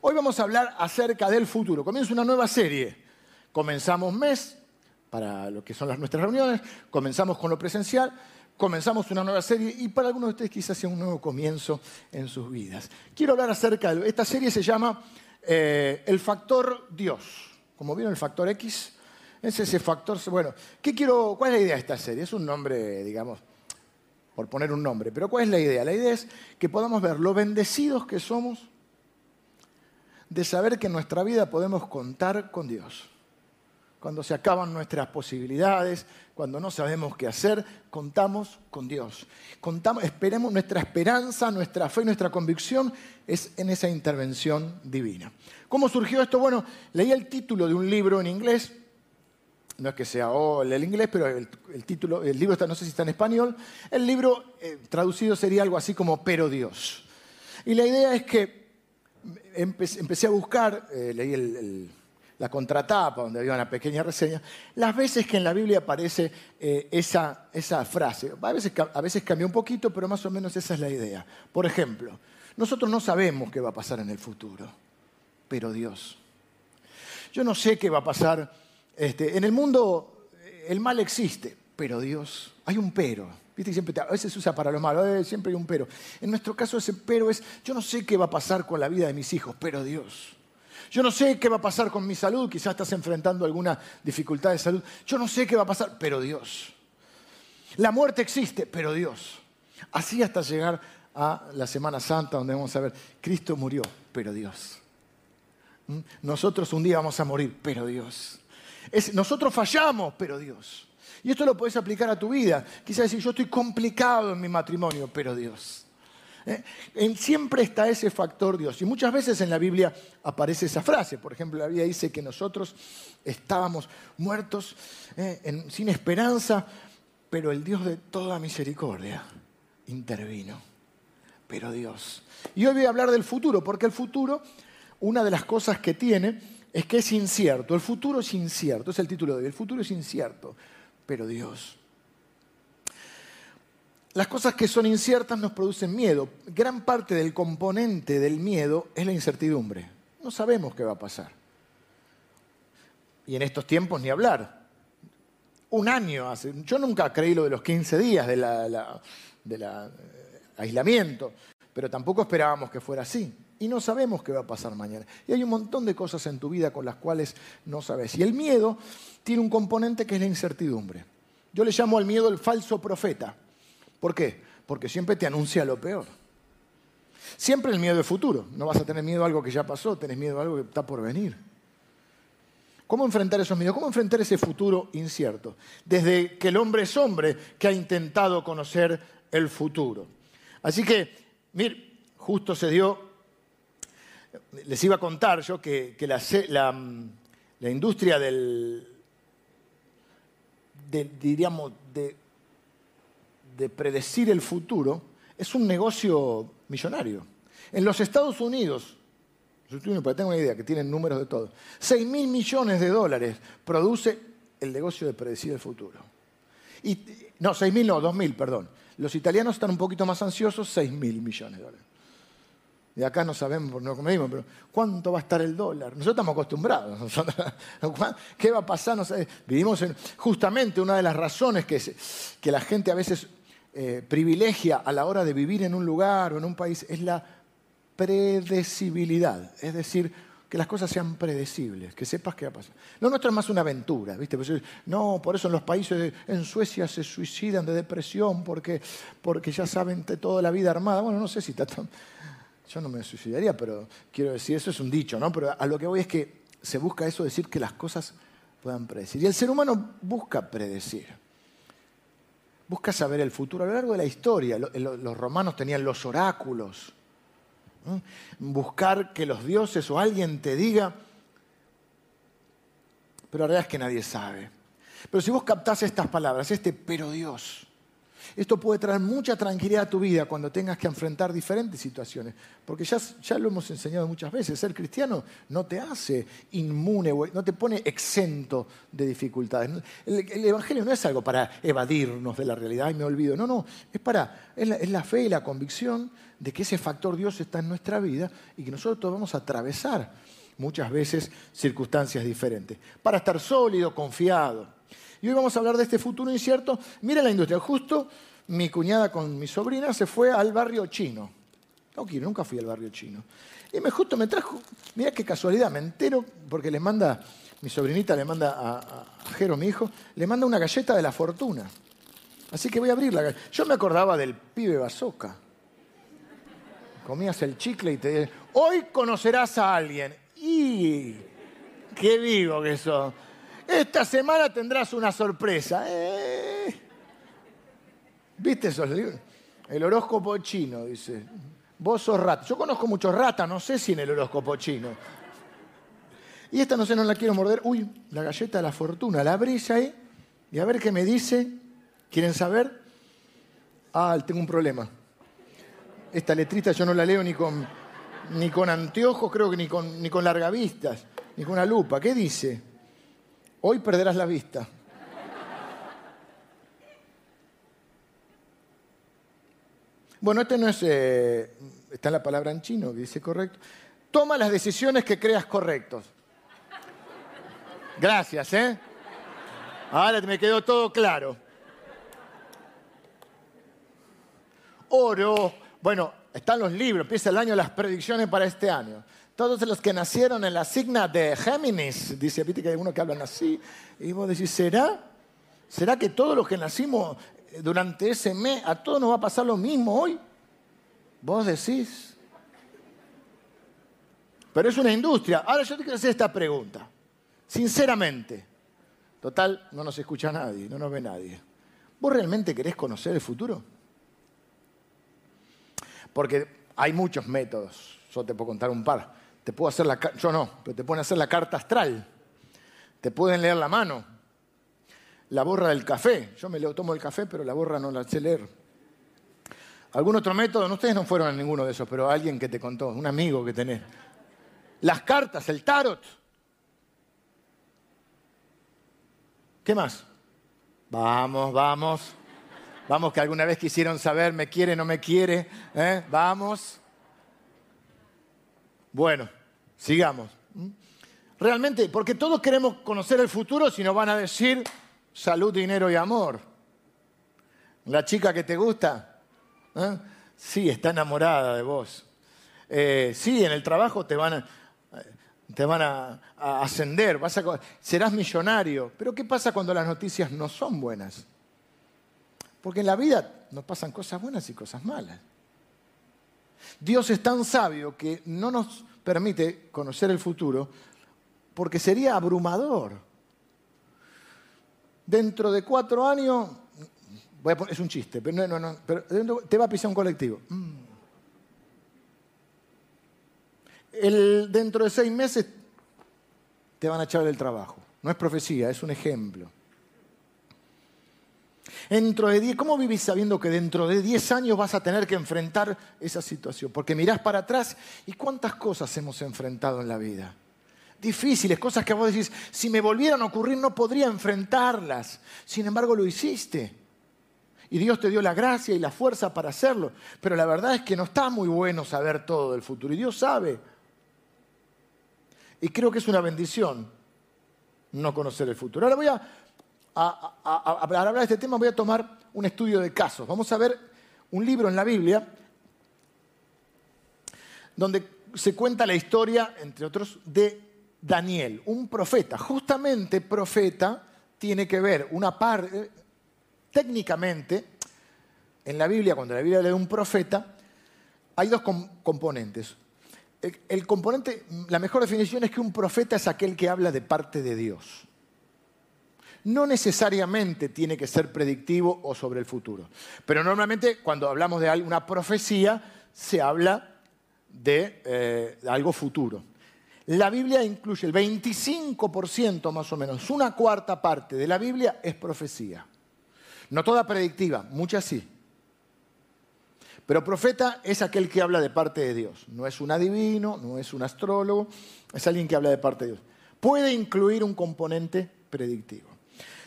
Hoy vamos a hablar acerca del futuro. Comienza una nueva serie. Comenzamos mes para lo que son las nuestras reuniones, comenzamos con lo presencial, comenzamos una nueva serie y para algunos de ustedes quizás sea un nuevo comienzo en sus vidas. Quiero hablar acerca de... Esta serie se llama eh, El Factor Dios. Como vieron, el Factor X es ese factor... Bueno, ¿qué quiero, ¿cuál es la idea de esta serie? Es un nombre, digamos, por poner un nombre, pero ¿cuál es la idea? La idea es que podamos ver lo bendecidos que somos de saber que en nuestra vida podemos contar con Dios. Cuando se acaban nuestras posibilidades, cuando no sabemos qué hacer, contamos con Dios. Contamos, esperemos nuestra esperanza, nuestra fe, nuestra convicción es en esa intervención divina. ¿Cómo surgió esto? Bueno, leí el título de un libro en inglés, no es que sea oh, el inglés, pero el, título, el libro está, no sé si está en español. El libro eh, traducido sería algo así como Pero Dios. Y la idea es que empecé, a buscar, eh, leí la contratapa donde había una pequeña reseña, las veces que en la Biblia aparece eh, esa, frase. A veces, cambia un poquito, pero más o menos esa es la idea. Por ejemplo, nosotros no sabemos qué va a pasar en el futuro, pero Dios. Yo no sé qué va a pasar. Este, en el mundo el mal existe, pero Dios, hay un pero. ¿Viste? Siempre a veces se usa para lo malo, eh, siempre hay un pero. En nuestro caso ese pero es, yo no sé qué va a pasar con la vida de mis hijos, pero Dios. Yo no sé qué va a pasar con mi salud, quizás estás enfrentando alguna dificultad de salud. Yo no sé qué va a pasar, pero Dios. La muerte existe, pero Dios. Así hasta llegar a la Semana Santa, donde vamos a ver, Cristo murió, pero Dios. ¿Mm? Nosotros un día vamos a morir, pero Dios. nosotros fallamos, pero Dios. Y esto lo puedes aplicar a tu vida. Quizás decir, yo estoy complicado en mi matrimonio, pero Dios. ¿Eh? siempre está ese factor Dios. Y muchas veces en la Biblia aparece esa frase. Por ejemplo, la Biblia dice que nosotros estábamos muertos ¿eh? sin esperanza, pero el Dios de toda misericordia intervino. Pero Dios. Y hoy voy a hablar del futuro, porque el futuro, una de las cosas que tiene es que es incierto. El futuro es incierto, es el título de hoy. El futuro es incierto pero Dios. Las cosas que son inciertas nos producen miedo. Gran parte del componente del miedo es la incertidumbre. No sabemos qué va a pasar. Y en estos tiempos ni hablar. Un año hace. Yo nunca creí lo de los 15 días del de eh, aislamiento, pero tampoco esperábamos que fuera así. Y no sabemos qué va a pasar mañana. Y hay un montón de cosas en tu vida con las cuales no sabes. Y el miedo tiene un componente que es la incertidumbre. Yo le llamo al miedo el falso profeta. ¿Por qué? Porque siempre te anuncia lo peor. Siempre el miedo del futuro. No vas a tener miedo a algo que ya pasó, tenés miedo a algo que está por venir. ¿Cómo enfrentar esos miedos? ¿Cómo enfrentar ese futuro incierto? Desde que el hombre es hombre que ha intentado conocer el futuro. Así que, mir, justo se dio, les iba a contar yo que, la industria del, de, diríamos, de, de predecir el futuro, es un negocio millonario. En los Estados Unidos, para tengo una idea, que tienen números de todo, 6 mil millones de dólares produce el negocio de predecir el futuro. Y, no, 6 mil no, 2 mil, perdón. Los italianos están un poquito más ansiosos, 6 mil millones de dólares. Y acá no sabemos, no comedimos, pero ¿cuánto va a estar el dólar? Nosotros estamos acostumbrados. ¿Qué va a pasar? Vivimos en, justamente una de las razones que, que la gente a veces eh, privilegia a la hora de vivir en un lugar o en un país es la predecibilidad. Es decir, que las cosas sean predecibles, que sepas qué va a pasar. Lo nuestro es más una aventura, ¿viste? Pues, no, por eso en los países, en Suecia se suicidan de depresión porque, porque ya saben de toda la vida armada. Bueno, no sé si está tan yo no me suicidaría, pero quiero decir, eso es un dicho, ¿no? Pero a lo que voy es que se busca eso, decir que las cosas puedan predecir. Y el ser humano busca predecir. Busca saber el futuro. A lo largo de la historia, los romanos tenían los oráculos. Buscar que los dioses o alguien te diga, pero la verdad es que nadie sabe. Pero si vos captás estas palabras, este pero Dios, Esto puede traer mucha tranquilidad a tu vida cuando tengas que enfrentar diferentes situaciones, porque ya, ya lo hemos enseñado muchas veces, ser cristiano no te hace inmune, no te pone exento de dificultades. El, Evangelio no es algo para evadirnos de la realidad y me olvido, no, no, es, para, es la, es la fe y la convicción de que ese factor Dios está en nuestra vida y que nosotros vamos a atravesar muchas veces circunstancias diferentes, para estar sólido, confiado. Y hoy vamos a hablar de este futuro incierto. Mira la industria. Justo mi cuñada con mi sobrina se fue al barrio chino. No quiero, nunca fui al barrio chino. Y me justo me trajo, mira qué casualidad, me entero porque le manda, mi sobrinita le manda a, Jero, mi hijo, le manda una galleta de la fortuna. Así que voy a abrirla. Yo me acordaba del pibe bazooka. Comías el chicle y te hoy conocerás a alguien. Y qué vivo que sos. Esta semana tendrás una sorpresa. Eh. ¿Viste esos libros? El horóscopo chino, dice. Vos sos rata. Yo conozco muchos ratas, no sé si en el horóscopo chino. Y esta no sé, no la quiero morder. Uy, la galleta de la fortuna. La abrís ahí y a ver qué me dice. ¿Quieren saber? Ah, tengo un problema. Esta letrita yo no la leo ni con, ni con anteojos, creo que ni con, ni con largavistas, ni con una lupa. ¿Qué dice? Hoy perderás la vista. Bueno, este no es, eh, está la palabra en chino, dice correcto. Toma las decisiones que creas correctos. Gracias, ¿eh? Ahora me quedó todo claro. Oro. Bueno, están los libros, empieza el año las predicciones para este año todos los que nacieron en la signa de Géminis, dice, viste que hay uno que hablan así, y vos decís, ¿será? ¿Será que todos los que nacimos durante ese mes, a todos nos va a pasar lo mismo hoy? Vos decís. Pero es una industria. Ahora yo te quiero hacer esta pregunta. Sinceramente, total, no nos escucha nadie, no nos ve nadie. ¿Vos realmente querés conocer el futuro? Porque hay muchos métodos, yo te puedo contar un par. Te puedo hacer la yo no, pero te pueden hacer la carta astral. Te pueden leer la mano. La borra del café. Yo me tomo el café, pero la borra no la sé leer. ¿Algún otro método? Ustedes no fueron a ninguno de esos, pero alguien que te contó, un amigo que tenés. Las cartas, el tarot. ¿Qué más? Vamos, vamos. Vamos, que alguna vez quisieron saber, me quiere, no me quiere. ¿eh? Vamos. Bueno, Sigamos. Realmente, porque todos queremos conocer el futuro si nos van a decir salud, dinero y amor. La chica que te gusta, ¿eh? sí, está enamorada de vos. Eh, sí, en el trabajo te van a, te van a, ascender, vas a, serás millonario. Pero ¿qué pasa cuando las noticias no son buenas? Porque en la vida nos pasan cosas buenas y cosas malas. Dios es tan sabio que no nos permite conocer el futuro porque sería abrumador. Dentro de cuatro años, es un chiste, pero, no, no, pero te va a pisar un colectivo. Mm. dentro de seis meses te van a echar del trabajo. No es profecía, es un ejemplo. Dentro de ¿Cómo vivís sabiendo que dentro de 10 años vas a tener que enfrentar esa situación? Porque mirás para atrás y cuántas cosas hemos enfrentado en la vida. Difíciles, cosas que vos decís, si me volvieran a ocurrir no podría enfrentarlas. Sin embargo, lo hiciste. Y Dios te dio la gracia y la fuerza para hacerlo. Pero la verdad es que no está muy bueno saber todo del futuro. Y Dios sabe. Y creo que es una bendición no conocer el futuro. Ahora voy a a, hablar de este tema voy a tomar un estudio de casos. Vamos a ver un libro en la Biblia donde se cuenta la historia, entre otros, de Daniel, un profeta. Justamente profeta tiene que ver una parte, técnicamente, en la Biblia, cuando la Biblia lee un profeta, hay dos componentes. el componente, la mejor definición es que un profeta es aquel que habla de parte de Dios no necesariamente tiene que ser predictivo o sobre el futuro. Pero normalmente cuando hablamos de una profecía se habla de, eh, algo futuro. La Biblia incluye el 25% más o menos, una cuarta parte de la Biblia es profecía. No toda predictiva, muchas sí. Pero profeta es aquel que habla de parte de Dios. No es un adivino, no es un astrólogo, es alguien que habla de parte de Dios. Puede incluir un componente predictivo.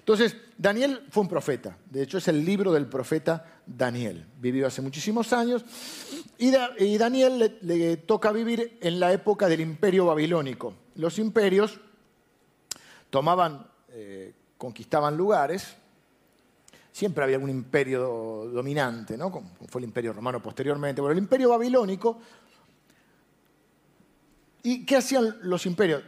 Entonces, Daniel fue un profeta. De hecho, es el libro del profeta Daniel. Vivió hace muchísimos años. Y, Daniel le, toca vivir en la época del imperio babilónico. Los imperios tomaban, eh, conquistaban lugares. Siempre había algún imperio dominante, ¿no? Como fue el imperio romano posteriormente. Bueno, el imperio babilónico. ¿Y qué hacían los imperios?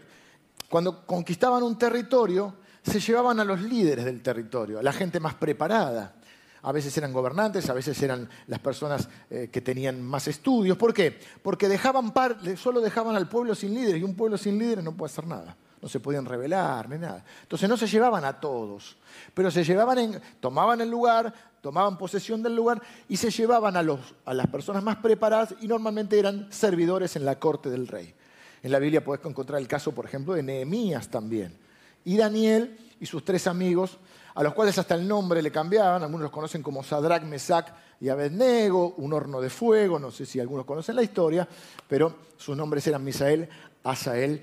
Cuando conquistaban un territorio, se llevaban a los líderes del territorio, a la gente más preparada. A veces eran gobernantes, a veces eran las personas eh, que tenían más estudios. ¿Por qué? Porque dejaban solo dejaban al pueblo sin líderes y un pueblo sin líderes no puede hacer nada. No se podían rebelar ni nada. Entonces no se llevaban a todos, pero se llevaban en, tomaban el lugar, tomaban posesión del lugar y se llevaban a, los, a las personas más preparadas y normalmente eran servidores en la corte del rey. En la Biblia puedes encontrar el caso, por ejemplo, de Nehemías también y Daniel y sus tres amigos, a los cuales hasta el nombre le cambiaban, algunos los conocen como Sadrach, Mesach y Abednego, un horno de fuego, no sé si algunos conocen la historia, pero sus nombres eran Misael, Asael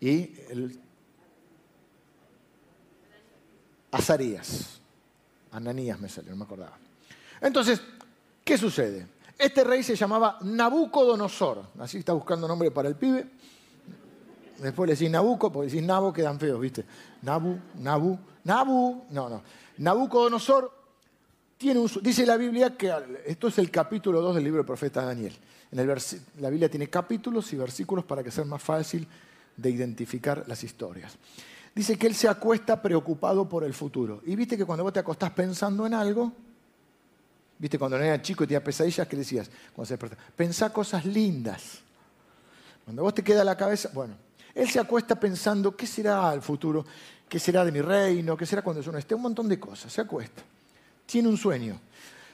y Azarías. Ananías me salió, no me acordaba. Entonces, ¿qué sucede? Este rey se llamaba Nabucodonosor, así está buscando nombre para el pibe. Después le decís Nabuco, porque decís Nabo quedan feos, ¿viste? Nabu, Nabu, Nabu. No, no. Nabucodonosor tiene un, dice la Biblia que esto es el capítulo 2 del libro del profeta Daniel. En el la Biblia tiene capítulos y versículos para que sea más fácil de identificar las historias. Dice que él se acuesta preocupado por el futuro. Y viste que cuando vos te acostás pensando en algo, viste cuando no era chico y tenía pesadillas, ¿qué decías? Cuando se Pensá cosas lindas. Cuando vos te queda la cabeza, bueno, él se acuesta pensando, ¿qué será el futuro? ¿Qué será de mi reino? ¿Qué será cuando yo no esté? Un montón de cosas. Se acuesta. Tiene un sueño.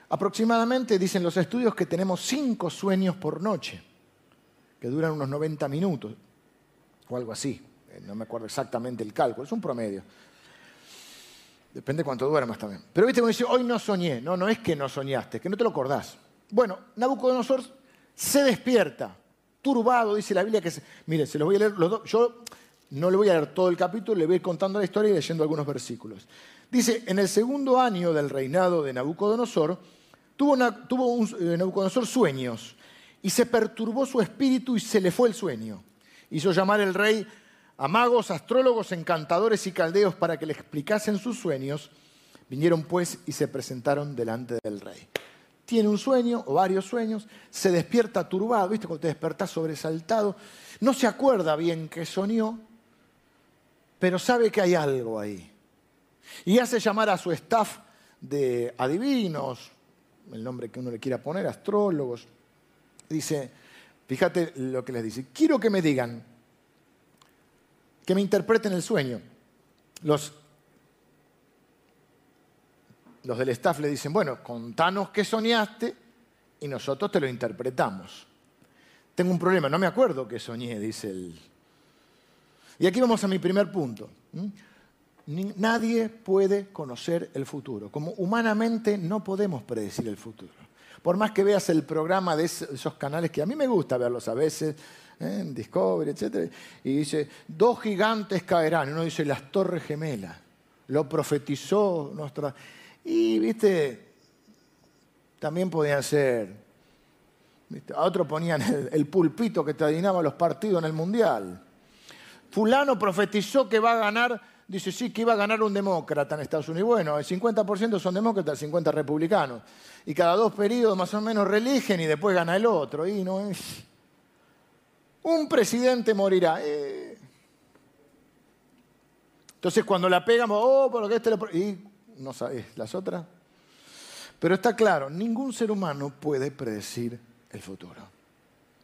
Aproximadamente dicen los estudios que tenemos cinco sueños por noche, que duran unos 90 minutos, o algo así. Eh, no me acuerdo exactamente el cálculo, es un promedio. Depende cuánto duermas también. Pero viste, cuando dice, hoy no soñé. No, no es que no soñaste, que no te lo acordás. Bueno, Nabucodonosor se despierta dice la Biblia que... Se, mire, se los voy a leer los dos. Yo no le voy a leer todo el capítulo, le voy a ir contando la historia y leyendo algunos versículos. Dice, en el segundo año del reinado de Nabucodonosor, tuvo, tuvo un, eh, Nabucodonosor sueños y se perturbó su espíritu y se le fue el sueño. Hizo llamar el rey a magos, astrólogos, encantadores y caldeos para que le explicasen sus sueños. Vinieron pues y se presentaron delante del rey tiene un sueño o varios sueños, se despierta turbado, ¿viste? Cuando te despertás sobresaltado, no se acuerda bien que soñó, pero sabe que hay algo ahí. Y hace llamar a su staff de adivinos, el nombre que uno le quiera poner, astrólogos. Dice, fíjate lo que les dice, quiero que me digan, que me interpreten el sueño. Los los del staff le dicen, bueno, contanos qué soñaste y nosotros te lo interpretamos. Tengo un problema, no me acuerdo qué soñé, dice él. Y aquí vamos a mi primer punto. Nadie puede conocer el futuro. Como humanamente no podemos predecir el futuro. Por más que veas el programa de esos canales que a mí me gusta verlos a veces, ¿eh? Discovery, etc. Y dice, dos gigantes caerán. Uno dice, las torres gemelas. Lo profetizó nuestra... Y, viste, también podían ser. A otro ponían el, pulpito que te los partidos en el Mundial. Fulano profetizó que va a ganar, dice sí, que iba a ganar un demócrata en Estados Unidos. Bueno, el 50% son demócratas, el 50% republicanos. Y cada dos periodos más o menos religen y después gana el otro. Y no es. Un presidente morirá. Eh. Entonces cuando la pegamos, oh, por lo que este lo no sabes las otras. Pero está claro, ningún ser humano puede predecir el futuro.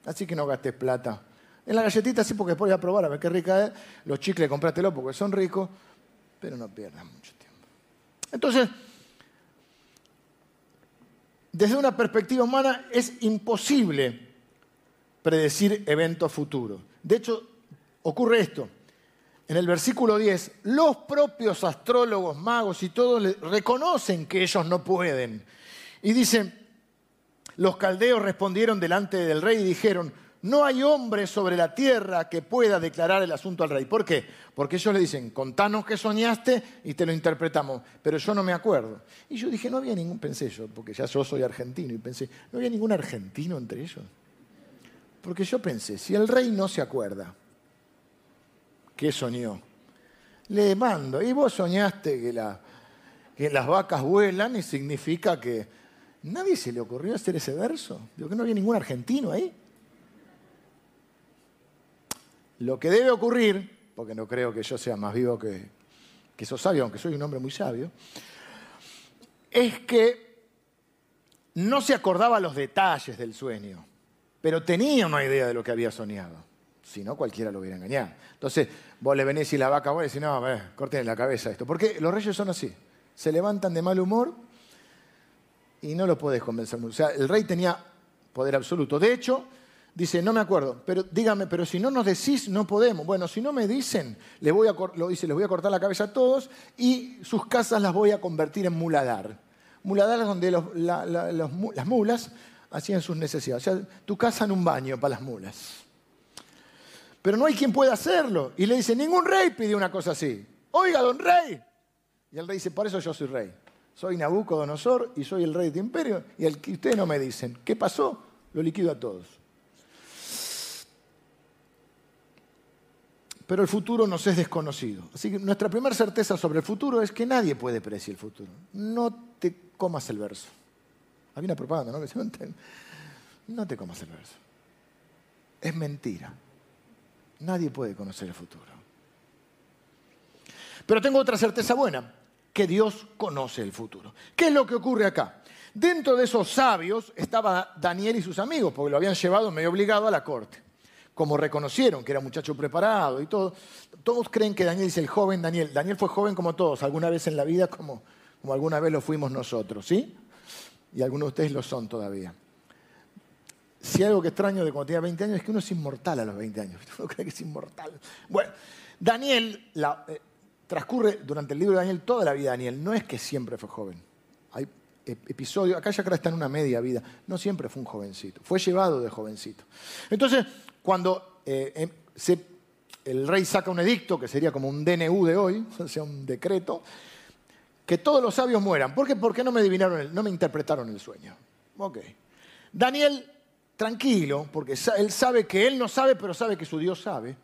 Así que no gastes plata. En la galletita sí, porque después voy a probar a ver qué rica es. Los chicles comprástelo porque son ricos, pero no pierdas mucho tiempo. Entonces, desde una perspectiva humana es imposible predecir eventos futuros. De hecho, ocurre esto. En el versículo 10, los propios astrólogos, magos y todos reconocen que ellos no pueden. Y dicen, los caldeos respondieron delante del rey y dijeron, no hay hombre sobre la tierra que pueda declarar el asunto al rey. ¿Por qué? Porque ellos le dicen, contanos qué soñaste y te lo interpretamos, pero yo no me acuerdo. Y yo dije, no había ningún, pensé yo, porque ya yo soy argentino, y pensé, no había ningún argentino entre ellos. Porque yo pensé, si el rey no se acuerda, ¿qué soñó? Le mando, y vos soñaste que, que las vacas vuelan y significa que nadie se le ocurrió hacer ese verso. Digo que no había ningún argentino ahí. Lo que debe ocurrir, porque no creo que yo sea más vivo que, que sos sabio, aunque soy un hombre muy sabio, es que no se acordaba los detalles del sueño, pero tenía una idea de lo que había soñado. Si no, cualquiera lo hubiera engañado. Entonces, vos le venís y la vaca, vos le decís, no, corten la cabeza esto. Porque los reyes son así. Se levantan de mal humor y no lo podés convencer. O sea, el rey tenía poder absoluto. De hecho, Dice, no me acuerdo, pero dígame, pero si no nos decís, no podemos. Bueno, si no me dicen, les voy a, les voy a cortar la cabeza a todos y sus casas las voy a convertir en muladar. Muladar es donde las mulas hacían sus necesidades. O sea, tu casa en un baño para las mulas. Pero no hay quien pueda hacerlo. Y le dice, ningún rey pidió una cosa así. Oiga, don rey. Y el rey dice, por eso yo soy rey. Soy Nabucodonosor y soy el rey de imperio. Y el que ustedes no me dicen, ¿qué pasó? Lo liquido a todos. pero el futuro nos es desconocido. Así que nuestra primera certeza sobre el futuro es que nadie puede predecir el futuro. No te comas el verso. Había una propaganda, ¿no? no te comas el verso. Es mentira. Nadie puede conocer el futuro. Pero tengo otra certeza buena, que Dios conoce el futuro. ¿Qué es lo que ocurre acá? Dentro de esos sabios estaba Daniel y sus amigos, porque lo habían llevado medio obligado a la corte como reconocieron que era muchacho preparado y todo, todos creen que Daniel es el joven Daniel. Daniel fue joven como todos, alguna vez en la vida como, como alguna vez lo fuimos nosotros, ¿sí? Y algunos de ustedes lo son todavía. Si hay algo que extraño de cuando tenía 20 años es que uno es inmortal a los 20 años. Uno cree que es inmortal. Bueno, Daniel eh, transcurre durante el libro de Daniel toda la vida de Daniel. No es que siempre fue joven. Hay episodios, acá ya está en una media vida. No siempre fue un jovencito. Fue llevado de jovencito. Entonces, cuando eh, em, el rey saca un edicto, que sería como un DNU de hoy, o sea, un decreto, que todos los sabios mueran. ¿Por qué? Porque no me adivinaron, no me interpretaron el sueño. Ok. Daniel, tranquilo, porque él sabe que él no sabe, pero sabe que su Dios sabe.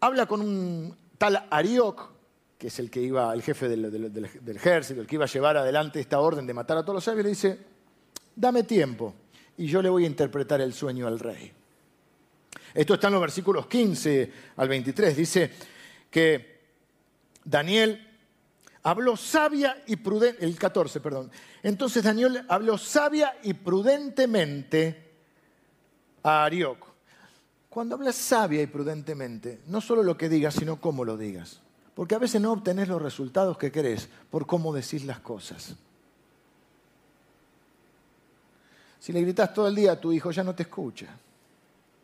Habla con un tal Arioc, que es el que iba, el jefe del, del ejército, el que iba a llevar adelante esta orden de matar a todos los sabios, le dice, dame tiempo y yo le voy a interpretar el sueño al rey. Esto está en los versículos 15 al 23. Dice que Daniel habló sabia y prudente, el 14, perdón. Entonces Daniel habló sabia y prudentemente a Arioc. Cuando hablas sabia y prudentemente, no solo lo que digas, sino cómo lo digas. Porque a veces no obtenés los resultados que querés por cómo decís las cosas. Si le gritas todo el día a tu hijo, ya no te escucha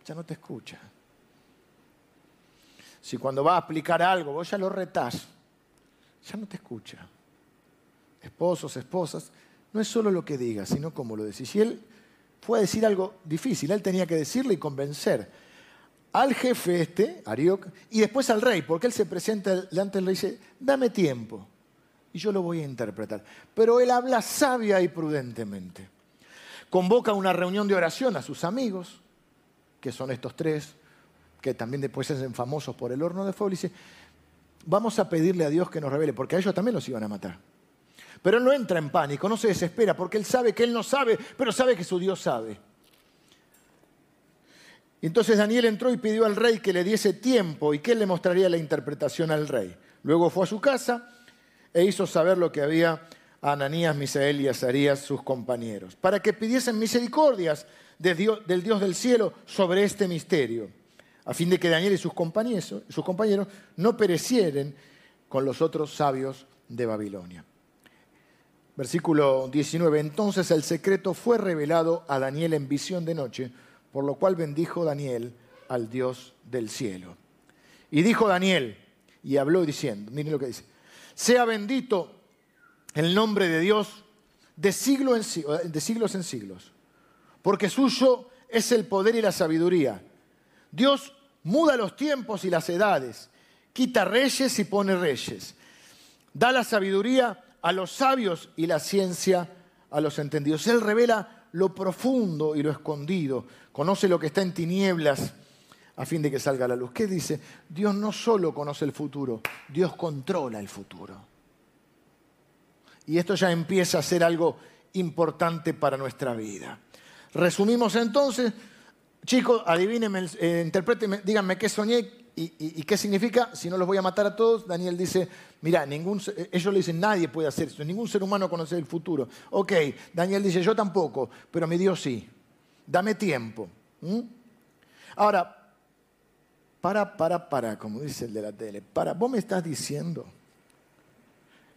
ya no te escucha. Si cuando va a explicar algo vos ya lo retás, ya no te escucha. Esposos, esposas, no es solo lo que digas, sino cómo lo decís. Fue a decir algo difícil, él tenía que decirle y convencer al jefe este, Arioc, y después al rey, porque él se presenta delante del rey y dice, dame tiempo, y yo lo voy a interpretar. Pero él habla sabia y prudentemente. Convoca una reunión de oración a sus amigos, que son estos tres, que también después se hacen famosos por el horno de fuego, y dice, vamos a pedirle a Dios que nos revele, porque a ellos también los iban a matar. Pero él no entra en pánico, no se desespera, porque él sabe que él no sabe, pero sabe que su Dios sabe. Entonces Daniel entró y pidió al rey que le diese tiempo y que él le mostraría la interpretación al rey. Luego fue a su casa e hizo saber lo que había a Ananías, Misael y Azarías, sus compañeros, para que pidiesen misericordias del Dios del cielo sobre este misterio, a fin de que Daniel y sus compañeros, sus compañeros no perecieren con los otros sabios de Babilonia. Versículo 19. Entonces el secreto fue revelado a Daniel en visión de noche, por lo cual bendijo Daniel al Dios del cielo. Y dijo Daniel, y habló diciendo, miren lo que dice, sea bendito el nombre de Dios de, siglo en, de siglos en siglos, porque suyo es el poder y la sabiduría. Dios muda los tiempos y las edades, quita reyes y pone reyes, da la sabiduría a los sabios y la ciencia a los entendidos. Él revela lo profundo y lo escondido, conoce lo que está en tinieblas a fin de que salga la luz. ¿Qué dice? Dios no solo conoce el futuro, Dios controla el futuro. Y esto ya empieza a ser algo importante para nuestra vida. Resumimos entonces, chicos, adivínenme, eh, interprétenme, díganme qué soñé y, qué significa, si no los voy a matar a todos. Daniel dice, mira, ningún, ellos le dicen, nadie puede hacer eso, ningún ser humano conoce el futuro. Ok, Daniel dice, yo tampoco, pero mi Dios sí. Dame tiempo. Ahora, para, para, para, como dice el de la tele, para, vos me estás diciendo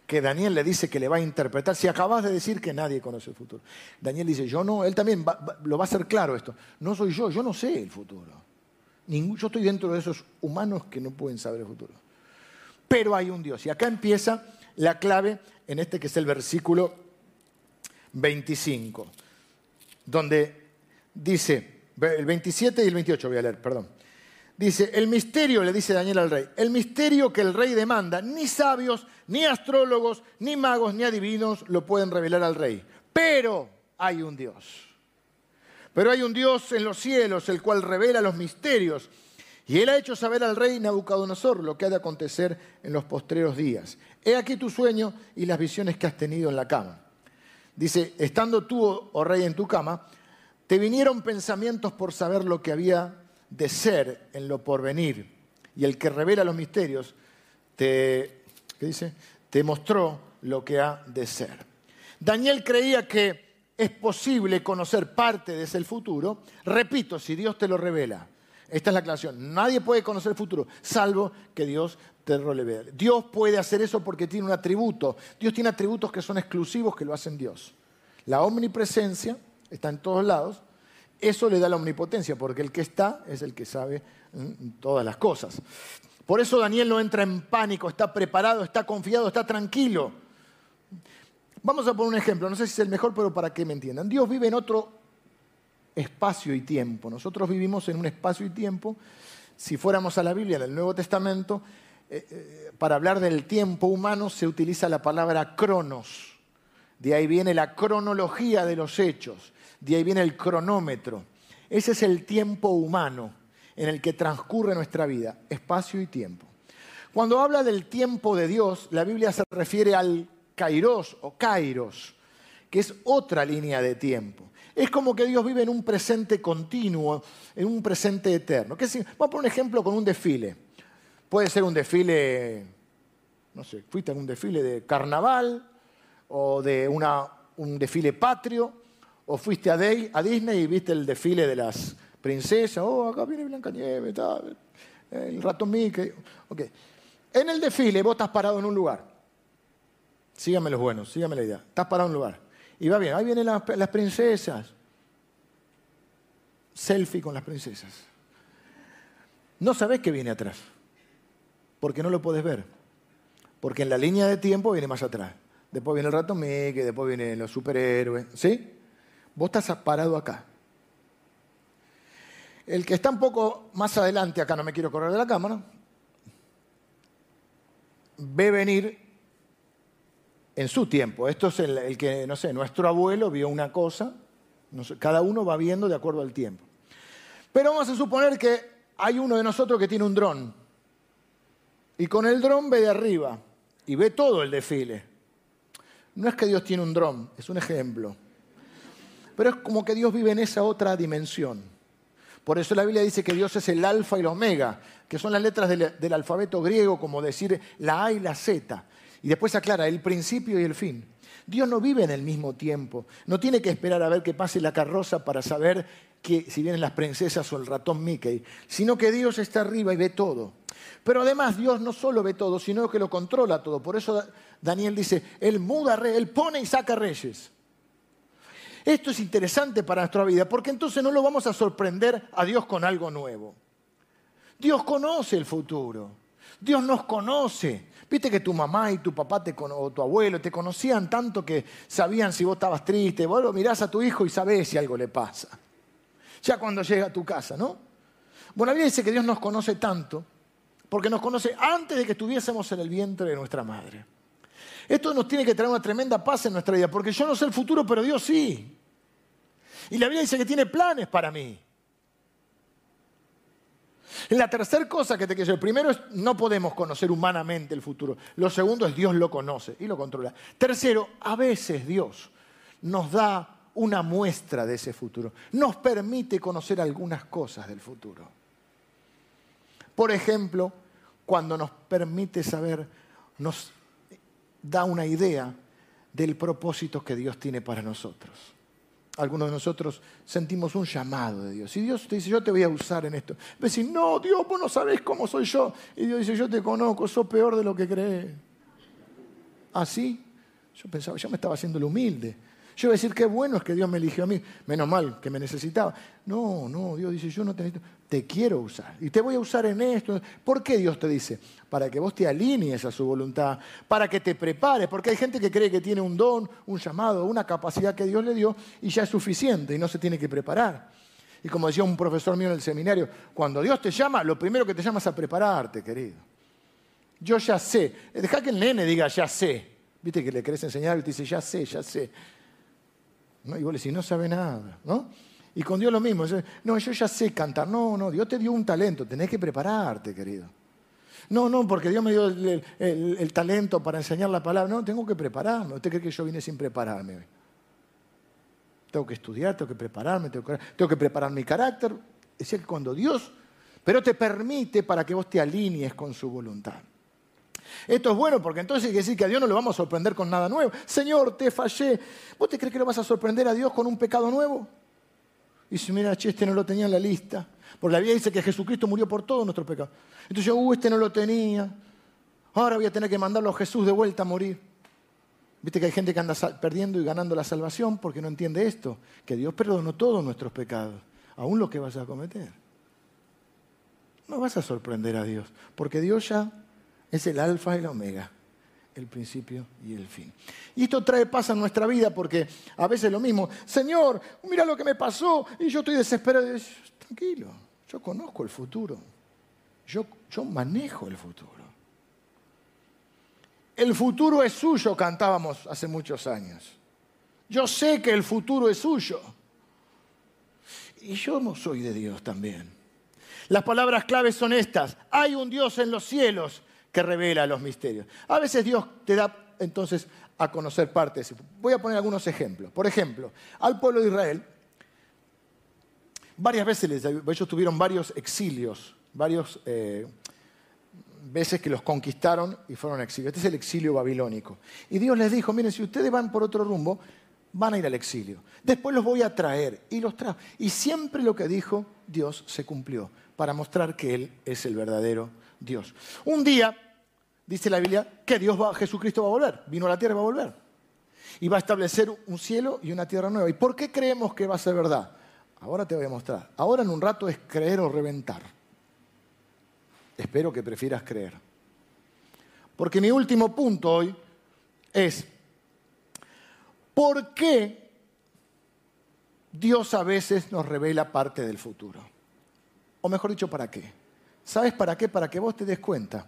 que Daniel le dice que le va a interpretar, si acabas de decir que nadie conoce el futuro. Daniel dice, yo no, él también lo va a hacer claro esto, no soy yo, yo no sé el futuro. Yo estoy dentro de esos humanos que no pueden saber el futuro. Pero hay un Dios. Y acá empieza la clave en este que es el versículo 25, donde dice, el 27 y el 28 voy a leer, perdón. Dice, el misterio, le dice Daniel al rey, el misterio que el rey demanda, ni sabios, ni astrólogos, ni magos, ni adivinos lo pueden revelar al rey. Pero hay un Dios. Pero hay un Dios en los cielos, el cual revela los misterios. Y él ha hecho saber al rey Nabucodonosor lo que ha de acontecer en los postreros días. He aquí tu sueño y las visiones que has tenido en la cama. Dice, estando tú, oh rey, en tu cama, te vinieron pensamientos por saber lo que había de ser en lo porvenir. Y el que revela los misterios te, dice? te mostró lo que ha de ser. Daniel creía que es posible conocer parte de ese futuro. Repito, si Dios te lo revela. Esta es la aclaración. Nadie puede conocer el futuro, salvo que Dios te lo revele. Dios puede hacer eso porque tiene un atributo. Dios tiene atributos que son exclusivos que lo hacen Dios. La omnipresencia está en todos lados eso le da la omnipotencia, porque el que está es el que sabe mm, todas las cosas. Por eso Daniel no entra en pánico, está preparado, está confiado, está tranquilo. Vamos a poner un ejemplo, no sé si es el mejor, pero para que me entiendan. Dios vive en otro espacio y tiempo. Nosotros vivimos en un espacio y tiempo. Si fuéramos a la Biblia, en el Nuevo Testamento, eh, eh, para hablar del tiempo humano se utiliza la palabra cronos. De ahí viene la cronología de los hechos de ahí viene el cronómetro. Ese es el tiempo humano en el que transcurre nuestra vida, espacio y tiempo. Cuando habla del tiempo de Dios, la Biblia se refiere al kairos o kairos, que es otra línea de tiempo. Es como que Dios vive en un presente continuo, en un presente eterno. Vamos a poner un ejemplo con un desfile. Puede ser un desfile, no sé, fuiste a un desfile de carnaval o de un desfile patrio o fuiste a, Disney y viste el desfile de las princesas, oh, acá viene Blanca Nieve, el ratón Mickey. Okay. En el desfile vos estás parado en un lugar. Síganme los buenos, síganme la idea. Estás parado en un lugar. Y va bien, ahí vienen las, princesas. Selfie con las princesas. No sabés qué viene atrás, porque no lo podés ver. Porque en la línea de tiempo viene más atrás. Después viene el ratón Mickey, después vienen los superhéroes. ¿Sí? Vos estás parado acá. El que está un poco más adelante, acá no me quiero correr de la cámara, ve venir en su tiempo. Esto es el, que, no sé, nuestro abuelo vio una cosa, cada uno va viendo de acuerdo al tiempo. Pero vamos a suponer que hay uno de nosotros que tiene un dron y con el dron ve de arriba y ve todo el desfile. No es que Dios tiene un dron, es un ejemplo pero es como que Dios vive en esa otra dimensión. Por eso la Biblia dice que Dios es el alfa y el omega, que son las letras del, alfabeto griego, como decir la A y la Z. Y después aclara el principio y el fin. Dios no vive en el mismo tiempo, no tiene que esperar a ver que pase la carroza para saber que, si vienen las princesas o el ratón Mickey, sino que Dios está arriba y ve todo. Pero además Dios no solo ve todo, sino que lo controla todo. Por eso Daniel dice, Él muda, Él pone y saca reyes. Esto es interesante para nuestra vida porque entonces no lo vamos a sorprender a Dios con algo nuevo. Dios conoce el futuro. Dios nos conoce. Viste que tu mamá y tu papá te, o tu abuelo te conocían tanto que sabían si vos estabas triste. Vos lo mirás a tu hijo y sabés si algo le pasa. Ya cuando llega a tu casa, ¿no? Bueno, la Biblia dice que Dios nos conoce tanto porque nos conoce antes de que estuviésemos en el vientre de nuestra madre. Esto nos tiene que traer una tremenda paz en nuestra vida, porque yo no sé el futuro, pero Dios sí. Y la Biblia dice que tiene planes para mí. La tercera cosa que te quiero decir, primero es no podemos conocer humanamente el futuro. Lo segundo es Dios lo conoce y lo controla. Tercero, a veces Dios nos da una muestra de ese futuro. Nos permite conocer algunas cosas del futuro. Por ejemplo, cuando nos permite saber, nos da una idea del propósito que Dios tiene para nosotros algunos de nosotros sentimos un llamado de Dios. Y Dios te dice, yo te voy a usar en esto. Ves no, Dios, vos no sabés cómo soy yo. Y Dios dice, yo te conozco, sos peor de lo que crees. ¿Así? ¿Ah, yo pensaba, yo me estaba haciendo el humilde. Yo iba a decir, qué bueno es que Dios me eligió a mí. Menos mal que me necesitaba. No, no, Dios dice, yo no te necesito. Te quiero usar. Y te voy a usar en esto. ¿Por qué Dios te dice? Para que vos te alinees a su voluntad. Para que te prepares. Porque hay gente que cree que tiene un don, un llamado, una capacidad que Dios le dio y ya es suficiente y no se tiene que preparar. Y como decía un profesor mío en el seminario, cuando Dios te llama, lo primero que te llama es a prepararte, querido. Yo ya sé. Deja que el nene diga ya sé. Viste que le querés enseñar y te dice ya sé, ya sé. ¿no? Y vos le decís, no sabe nada, ¿no? Y con Dios lo mismo, no, yo ya sé cantar, no, no, Dios te dio un talento, tenés que prepararte, querido. No, no, porque Dios me dio el, talento para enseñar la palabra, no, tengo que prepararme. ¿Usted cree que yo vine sin prepararme? Tengo que estudiar, tengo que prepararme, tengo que, preparar mi carácter. Es decir, cuando Dios, pero te permite para que vos te alinees con su voluntad. Esto es bueno porque entonces hay que decir que a Dios no lo vamos a sorprender con nada nuevo. Señor, te fallé. ¿Vos te crees que lo vas a sorprender a Dios con un pecado nuevo? Y si mira, che, este no lo tenía en la lista. Porque la Biblia dice que Jesucristo murió por todos nuestros pecados. Entonces yo, uh, este no lo tenía. Ahora voy a tener que mandarlo a Jesús de vuelta a morir. Viste que hay gente que anda perdiendo y ganando la salvación porque no entiende esto, que Dios perdonó todos nuestros pecados, aún los que vas a cometer. No vas a sorprender a Dios, porque Dios ya es el alfa y el omega, el principio y el fin. Y esto trae paz a nuestra vida porque a veces lo mismo, Señor, mira lo que me pasó y yo estoy desesperado. Tranquilo, yo conozco el futuro, yo, yo manejo el futuro. El futuro es suyo, cantábamos hace muchos años. Yo sé que el futuro es suyo. Y yo no soy de Dios también. Las palabras claves son estas. Hay un Dios en los cielos que revela los misterios. A veces Dios te da entonces a conocer partes. Voy a poner algunos ejemplos. Por ejemplo, al pueblo de Israel, varias veces ellos tuvieron varios exilios, varias eh, veces que los conquistaron y fueron exilios. Este es el exilio babilónico. Y Dios les dijo, miren, si ustedes van por otro rumbo, van a ir al exilio. Después los voy a traer y los trajo. Y siempre lo que dijo Dios se cumplió para mostrar que Él es el verdadero Dios. Un día dice la Biblia que Dios va, Jesucristo va a volver, vino a la tierra y va a volver. Y va a establecer un cielo y una tierra nueva. ¿Y por qué creemos que va a ser verdad? Ahora te voy a mostrar. Ahora en un rato es creer o reventar. Espero que prefieras creer. Porque mi último punto hoy es, ¿por qué Dios a veces nos revela parte del futuro? O mejor dicho, ¿para qué? ¿Sabes para qué? Para que vos te des cuenta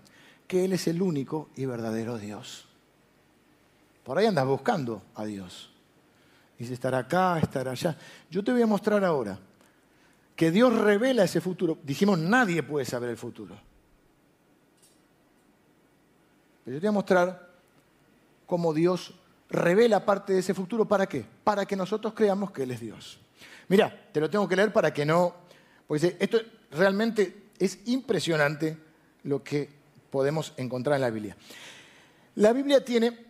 que Él es el único y verdadero Dios. Por ahí andas buscando a Dios. Dice, estar acá, estar allá. Yo te voy a mostrar ahora que Dios revela ese futuro. Dijimos, nadie puede saber el futuro. Pero yo te voy a mostrar cómo Dios revela parte de ese futuro. ¿Para qué? Para que nosotros creamos que Él es Dios. Mira, te lo tengo que leer para que no... Porque esto realmente es impresionante lo que podemos encontrar en la Biblia. La Biblia tiene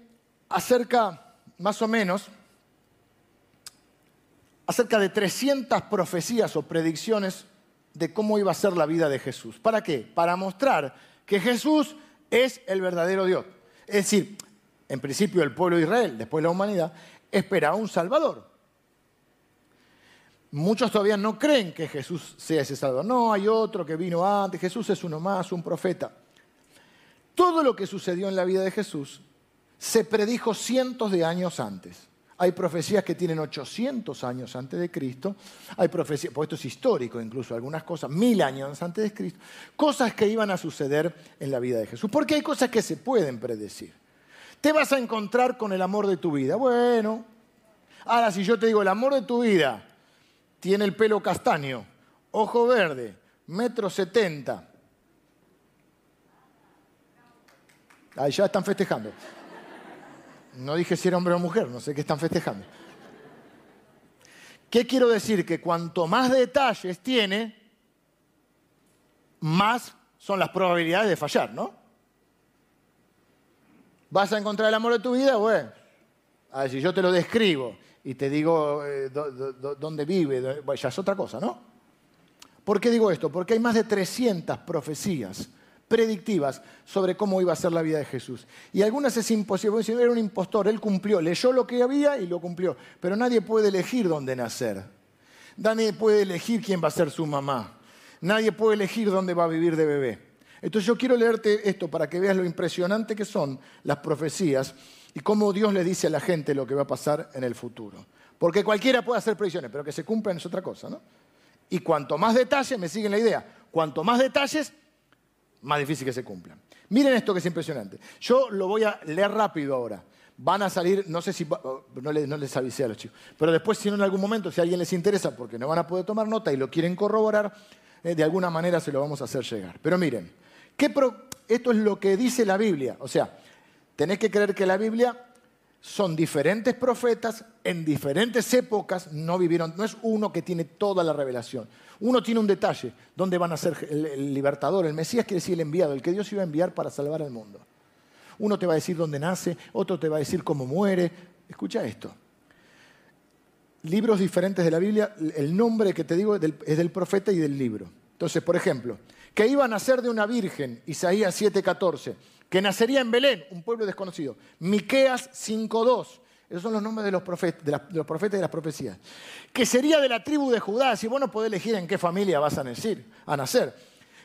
acerca, más o menos, acerca de 300 profecías o predicciones de cómo iba a ser la vida de Jesús. ¿Para qué? Para mostrar que Jesús es el verdadero Dios. Es decir, en principio el pueblo de Israel, después la humanidad, esperaba un Salvador. Muchos todavía no creen que Jesús sea ese Salvador. No, hay otro que vino antes, Jesús es uno más, un profeta. Todo lo que sucedió en la vida de Jesús se predijo cientos de años antes. Hay profecías que tienen 800 años antes de Cristo. Hay profecías, pues esto es histórico incluso, algunas cosas, mil años antes de Cristo. Cosas que iban a suceder en la vida de Jesús. Porque hay cosas que se pueden predecir. Te vas a encontrar con el amor de tu vida. Bueno, ahora si yo te digo el amor de tu vida tiene el pelo castaño, ojo verde, metro setenta. Ahí ya están festejando. No dije si era hombre o mujer, no sé qué están festejando. ¿Qué quiero decir? Que cuanto más detalles tiene, más son las probabilidades de fallar, ¿no? ¿Vas a encontrar el amor de tu vida? Bueno, a ver, si yo te lo describo y te digo eh, dónde vive, ya es otra cosa, ¿no? ¿Por qué digo esto? Porque hay más de 300 profecías predictivas sobre cómo iba a ser la vida de Jesús. Y algunas es imposible, era un impostor, él cumplió, leyó lo que había y lo cumplió, pero nadie puede elegir dónde nacer. Nadie puede elegir quién va a ser su mamá. Nadie puede elegir dónde va a vivir de bebé. Entonces yo quiero leerte esto para que veas lo impresionante que son las profecías y cómo Dios le dice a la gente lo que va a pasar en el futuro. Porque cualquiera puede hacer predicciones, pero que se cumplan es otra cosa, ¿no? Y cuanto más detalles, me siguen la idea, cuanto más detalles, más difícil que se cumplan. Miren esto que es impresionante. Yo lo voy a leer rápido ahora. Van a salir, no sé si, oh, no les, no avisé a los chicos, pero después si no en algún momento, si a alguien les interesa, porque no van a poder tomar nota y lo quieren corroborar, eh, de alguna manera se lo vamos a hacer llegar. Pero miren, esto es lo que dice la Biblia. O sea, tenés que creer que la Biblia son diferentes profetas en diferentes épocas, no vivieron, no es uno que tiene toda la revelación. Uno tiene un detalle, dónde van a ser el, libertador, el Mesías quiere decir el enviado, el que Dios iba a enviar para salvar al mundo. Uno te va a decir dónde nace, otro te va a decir cómo muere. Escucha esto. Libros diferentes de la Biblia, el nombre que te digo es del, es del profeta y del libro. Entonces, por ejemplo, que iba a nacer de una virgen, Isaías 7:14 que nacería en Belén, un pueblo desconocido. Miqueas 5.2. Esos son los nombres de los, profetas, de, los profetas y las profecías. Que sería de la tribu de Judá, si vos no podés elegir en qué familia vas a nacer.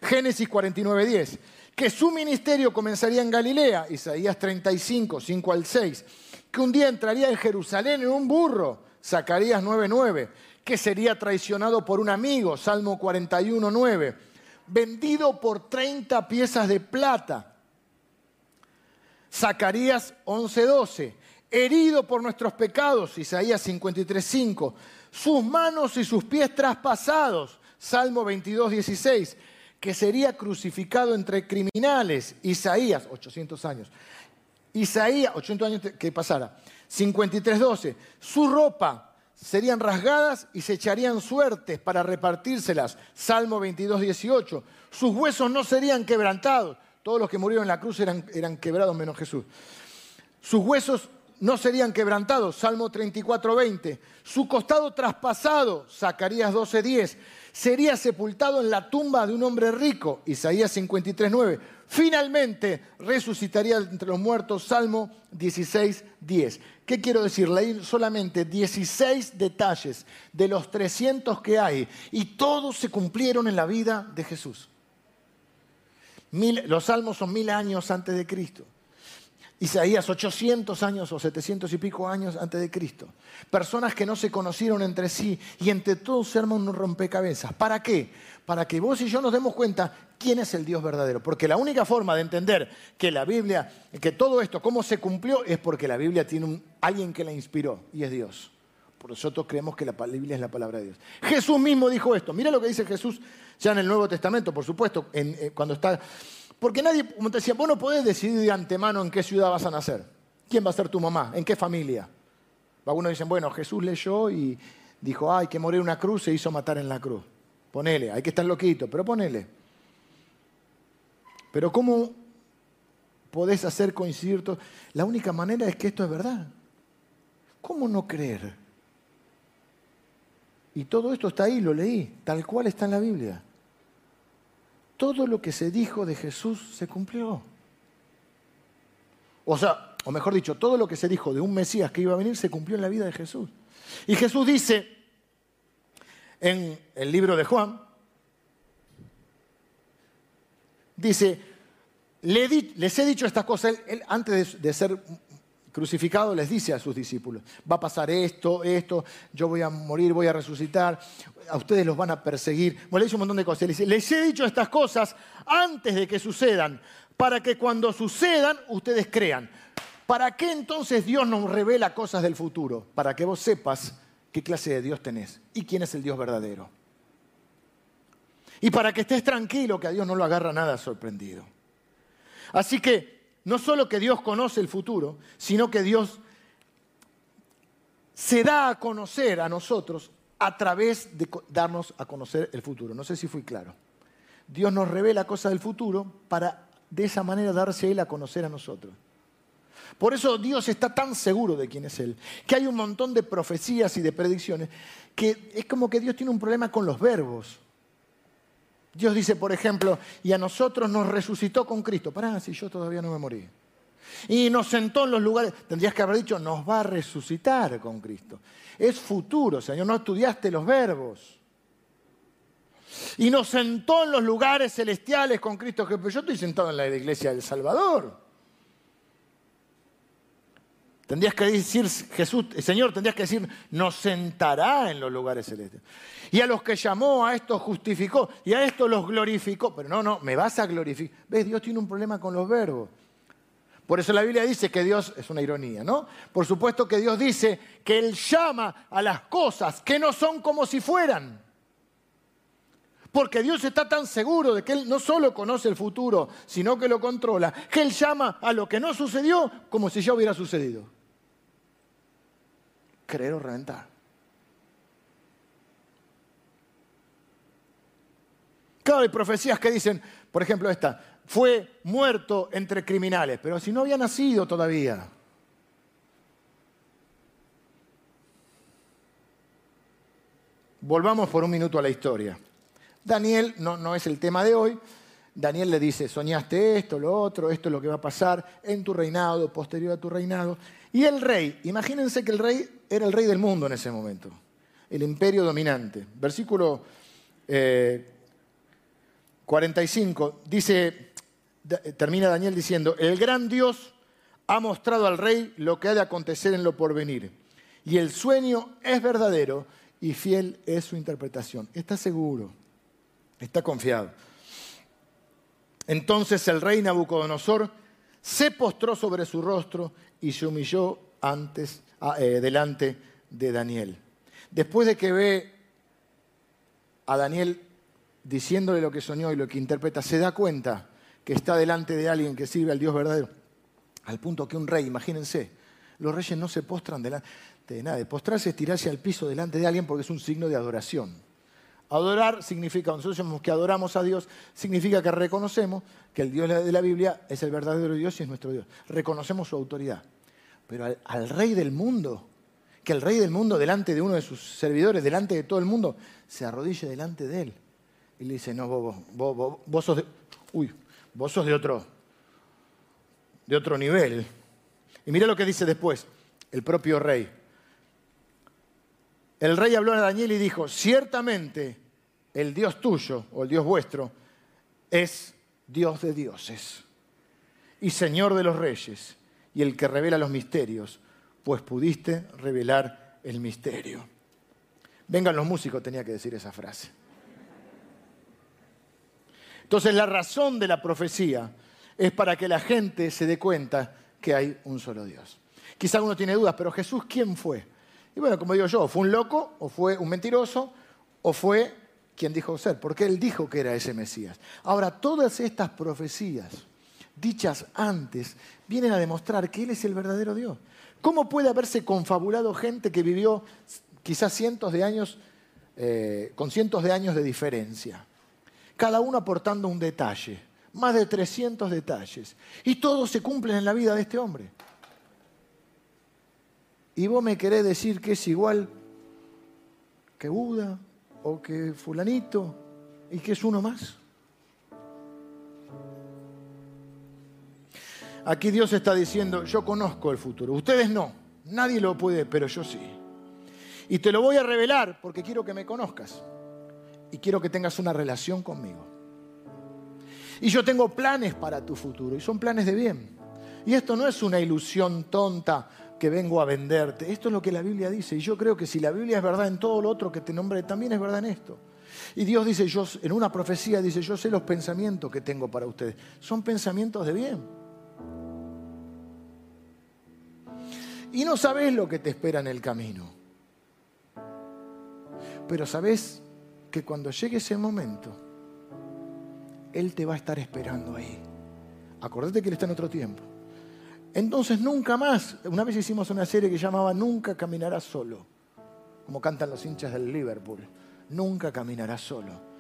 Génesis 49.10. Que su ministerio comenzaría en Galilea, Isaías 35, 5 al 6. Que un día entraría en Jerusalén en un burro, Zacarías 9.9. Que sería traicionado por un amigo, Salmo 41.9. Vendido por 30 piezas de plata, Zacarías 11:12, herido por nuestros pecados, Isaías 53:5, sus manos y sus pies traspasados, Salmo 22:16, que sería crucificado entre criminales, Isaías, 800 años, Isaías, 800 años que pasara, 53:12, su ropa serían rasgadas y se echarían suertes para repartírselas, Salmo 22:18, sus huesos no serían quebrantados, todos los que murieron en la cruz eran, eran quebrados menos Jesús. Sus huesos no serían quebrantados, Salmo 34, 20. Su costado traspasado, Zacarías 12, 10. Sería sepultado en la tumba de un hombre rico, Isaías 53, 9. Finalmente resucitaría entre los muertos, Salmo 16, 10. ¿Qué quiero decir? Leí solamente 16 detalles de los 300 que hay y todos se cumplieron en la vida de Jesús los salmos son mil años antes de Cristo. Isaías 800 años o 700 y pico años antes de Cristo. Personas que no se conocieron entre sí y entre todos se arma un rompecabezas. ¿Para qué? Para que vos y yo nos demos cuenta quién es el Dios verdadero. Porque la única forma de entender que la Biblia, que todo esto, cómo se cumplió, es porque la Biblia tiene un, alguien que la inspiró y es Dios. Por nosotros creemos que la Biblia es la palabra de Dios. Jesús mismo dijo esto. Mira lo que dice Jesús ya en el Nuevo Testamento, por supuesto, eh, cuando está... Porque nadie, como te decía, vos no podés decidir de antemano en qué ciudad vas a nacer. ¿Quién va a ser tu mamá? ¿En qué familia? Algunos dicen, bueno, Jesús leyó y dijo, ay, que morir una cruz se hizo matar en la cruz. Ponele, hay que estar loquito, pero ponele. Pero ¿cómo podés hacer coincidir todo? La única manera es que esto es verdad. ¿Cómo no creer? Y todo esto está ahí, lo leí, tal cual está en la Biblia. Todo lo que se dijo de Jesús se cumplió. O sea, o mejor dicho, todo lo que se dijo de un Mesías que iba a venir se cumplió en la vida de Jesús. Y Jesús dice en el libro de Juan, dice, les he dicho estas cosas. Él, antes de, ser crucificado les dice a sus discípulos, va a pasar esto, esto, yo voy a morir, voy a resucitar, a ustedes los van a perseguir. Bueno, le dice un montón de cosas. Les he dicho estas cosas antes de que sucedan, para que cuando sucedan ustedes crean. ¿Para qué entonces Dios nos revela cosas del futuro? Para que vos sepas qué clase de Dios tenés y quién es el Dios verdadero. Y para que estés tranquilo que a Dios no lo agarra nada sorprendido. Así que no solo que Dios conoce el futuro, sino que Dios se da a conocer a nosotros a través de darnos a conocer el futuro. No sé si fui claro. Dios nos revela cosas del futuro para de esa manera darse a Él a conocer a nosotros. Por eso Dios está tan seguro de quién es Él, que hay un montón de profecías y de predicciones, que es como que Dios tiene un problema con los verbos. Dios dice, por ejemplo, y a nosotros nos resucitó con Cristo. Pará, si yo todavía no me morí. Y nos sentó en los lugares, tendrías que haber dicho, nos va a resucitar con Cristo. Es futuro, Señor, no estudiaste los verbos. Y nos sentó en los lugares celestiales con Cristo. Pero yo estoy sentado en la iglesia del Salvador. Tendrías que decir, Jesús, Señor, tendrías que decir, nos sentará en los lugares celestes. Y a los que llamó, a estos justificó, y a estos los glorificó. Pero no, no, me vas a glorificar. ¿Ves? Dios tiene un problema con los verbos. Por eso la Biblia dice que Dios, es una ironía, ¿no? Por supuesto que Dios dice que Él llama a las cosas que no son como si fueran. Porque Dios está tan seguro de que Él no solo conoce el futuro, sino que lo controla, que Él llama a lo que no sucedió como si ya hubiera sucedido. Creer o reventar. Claro, hay profecías que dicen, por ejemplo esta, fue muerto entre criminales, pero si no había nacido todavía. Volvamos por un minuto a la historia. Daniel no, no, es el tema de hoy. Daniel le dice, soñaste esto, lo otro, esto es lo que va a pasar en tu reinado, posterior a tu reinado. Y el rey, imagínense que el rey era el rey del mundo en ese momento, el imperio dominante. Versículo 45 eh, dice, termina Daniel diciendo, el gran Dios ha mostrado al rey lo que ha de acontecer en lo porvenir. Y el sueño es verdadero y fiel es su interpretación. Está seguro, está confiado. Entonces el rey Nabucodonosor se postró sobre su rostro y se humilló ah, eh, delante de Daniel. Después de que ve a Daniel diciéndole lo que soñó y lo que interpreta, se da cuenta que está delante de alguien que sirve al Dios verdadero, al punto que un rey, imagínense, los reyes no se postran delante de nadie. Postrarse es tirarse al piso delante de alguien porque es un signo de adoración. Adorar significa, nosotros decimos que adoramos a Dios, significa que reconocemos que el Dios de la Biblia es el verdadero Dios y es nuestro Dios. Reconocemos su autoridad. Pero al, rey del mundo, que el rey del mundo delante de uno de sus servidores, delante de todo el mundo, se arrodille delante de él. Y le dice, no, vos, vos, vos, sos. Uy, Vos sos de otro, de otro nivel. Y mira lo que dice después el propio rey. El rey habló a Daniel y dijo, ciertamente el Dios tuyo o el Dios vuestro es Dios de dioses y Señor de los reyes y el que revela los misterios, pues pudiste revelar el misterio. Vengan los músicos, tenía que decir esa frase. Entonces la razón de la profecía es para que la gente se dé cuenta que hay un solo Dios. Quizá uno tiene dudas, pero Jesús, ¿quién fue? Y bueno, como digo yo, ¿fue un loco o fue un mentiroso o fue quien dijo ser? Porque él dijo que era ese Mesías. Ahora, todas estas profecías dichas antes vienen a demostrar que Él es el verdadero Dios. ¿Cómo puede haberse confabulado gente que vivió quizás cientos de años, eh, con cientos de años de diferencia? cada uno aportando un detalle, más de 300 detalles, y todos se cumplen en la vida de este hombre. Y vos me querés decir que es igual que Buda o que fulanito y que es uno más. Aquí Dios está diciendo, yo conozco el futuro, ustedes no, nadie lo puede, pero yo sí. Y te lo voy a revelar porque quiero que me conozcas y quiero que tengas una relación conmigo. Y yo tengo planes para tu futuro y son planes de bien. Y esto no es una ilusión tonta que vengo a venderte. Esto es lo que la Biblia dice. Y yo creo que si la Biblia es verdad en todo lo otro que te nombré, también es verdad en esto. Y Dios dice, yo, en una profecía dice, yo sé los pensamientos que tengo para ustedes. Son pensamientos de bien. Y no sabes lo que te espera en el camino. Pero sabes que cuando llegue ese momento, Él te va a estar esperando ahí. Acordate que Él está en otro tiempo. Entonces nunca más, una vez hicimos una serie que llamaba Nunca caminarás solo, como cantan los hinchas del Liverpool. Nunca caminarás solo.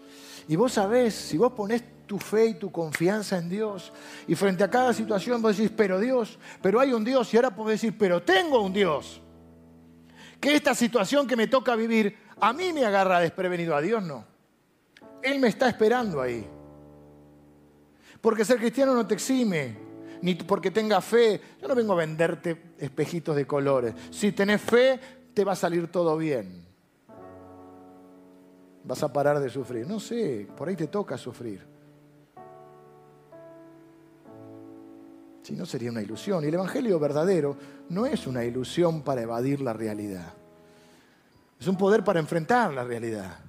Y vos sabés, si vos ponés tu fe y tu confianza en Dios, y frente a cada situación vos decís, pero Dios, pero hay un Dios, y ahora podés decir, pero tengo un Dios. Que esta situación que me toca vivir, a mí me agarra desprevenido, a Dios no. Él me está esperando ahí. Porque ser cristiano no te exime, ni porque tenga fe. Yo no vengo a venderte espejitos de colores. Si tenés fe, te va a salir todo bien. Vas a parar de sufrir. No sé, por ahí te toca sufrir. Si no sería una ilusión. Y el Evangelio verdadero no es una ilusión para evadir la realidad. Es un poder para enfrentar la realidad.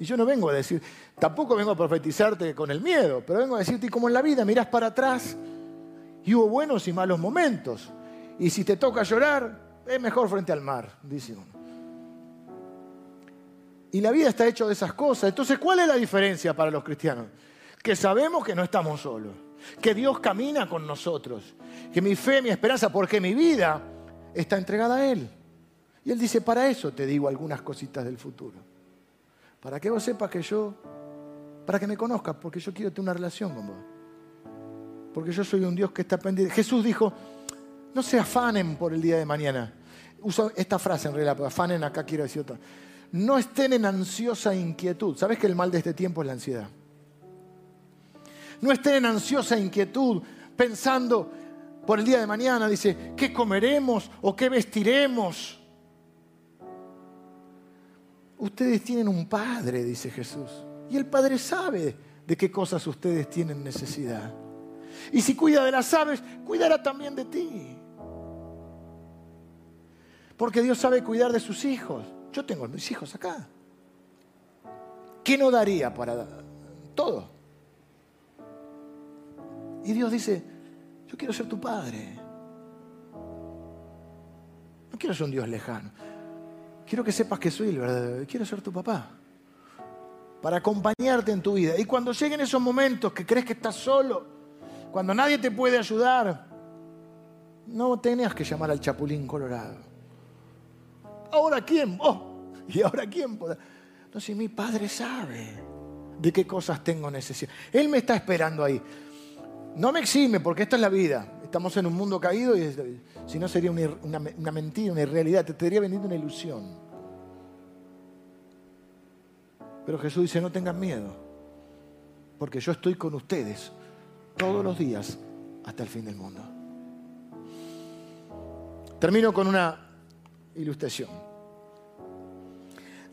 Y yo no vengo a decir, tampoco vengo a profetizarte con el miedo, pero vengo a decirte como en la vida mirás para atrás y hubo buenos y malos momentos. Y si te toca llorar, es mejor frente al mar, dice uno. Y la vida está hecha de esas cosas. Entonces, ¿cuál es la diferencia para los cristianos? Que sabemos que no estamos solos, que Dios camina con nosotros, que mi fe, mi esperanza, porque mi vida está entregada a Él. Y Él dice, para eso te digo algunas cositas del futuro. Para que vos sepas que yo, para que me conozcas, porque yo quiero tener una relación con vos porque yo soy un Dios que está pendiente. Jesús dijo, no se afanen por el día de mañana. Uso esta frase en realidad, pero afanen acá quiero decir otra. No estén en ansiosa inquietud. ¿Sabes que el mal de este tiempo es la ansiedad? No estén en ansiosa inquietud pensando por el día de mañana, dice, ¿qué comeremos o qué vestiremos? Ustedes tienen un Padre, dice Jesús, y el Padre sabe de qué cosas ustedes tienen necesidad. Y si cuida de las aves, cuidará también de ti. Porque Dios sabe cuidar de sus hijos. Yo tengo mis hijos acá. ¿Qué no daría para todo? Y Dios dice, yo quiero ser tu padre. No quiero ser un Dios lejano. Quiero que sepas que soy el verdadero. Quiero ser tu papá. Para acompañarte en tu vida. Y cuando lleguen esos momentos que crees que estás solo, cuando nadie te puede ayudar, no tenías que llamar al chapulín colorado. ¿Ahora quién? Oh, ¿y ahora quién? Entonces mi padre sabe de qué cosas tengo necesidad. Él me está esperando ahí. No me exime porque esta es la vida. Estamos en un mundo caído y si no sería una, mentira, una irrealidad. Te estaría vendiendo una ilusión. Pero Jesús dice, no tengan miedo, porque yo estoy con ustedes todos los días hasta el fin del mundo. Termino con una ilustración.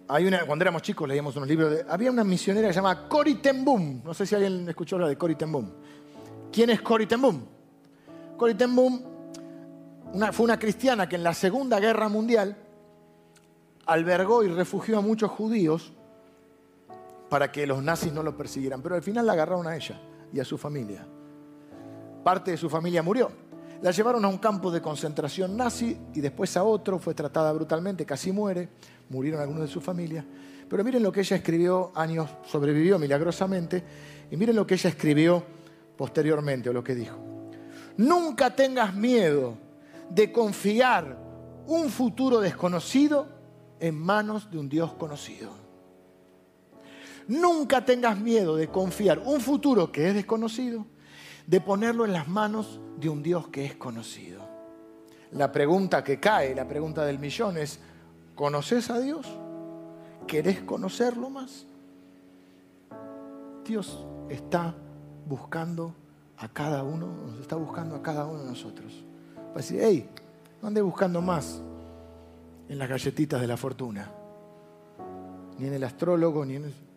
Hay una, cuando éramos chicos leíamos unos libros de... Había una misionera que se llama Cory Ten Boom. No sé si alguien escuchó hablar de Cory Ten Boom. ¿Quién es Cory Ten Boom? Cory Ten Boom fue una cristiana que en la Segunda Guerra Mundial albergó y refugió a muchos judíos para que los nazis no lo persiguieran. Pero al final la agarraron a ella y a su familia. Parte de su familia murió. La llevaron a un campo de concentración nazi y después a otro, fue tratada brutalmente, casi muere, murieron algunos de su familia. Pero miren lo que ella escribió, años sobrevivió milagrosamente, y miren lo que ella escribió posteriormente o lo que dijo. Nunca tengas miedo de confiar un futuro desconocido en manos de un Dios conocido. Nunca tengas miedo de confiar un futuro que es desconocido, de ponerlo en las manos de un Dios que es conocido. La pregunta que cae, la pregunta del millón es, ¿conoces a Dios? ¿Querés conocerlo más? Dios está buscando a cada uno, nos está buscando a cada uno de nosotros. Va a decir, hey, no ande buscando más en las galletitas de la fortuna, ni en el astrólogo, ni en...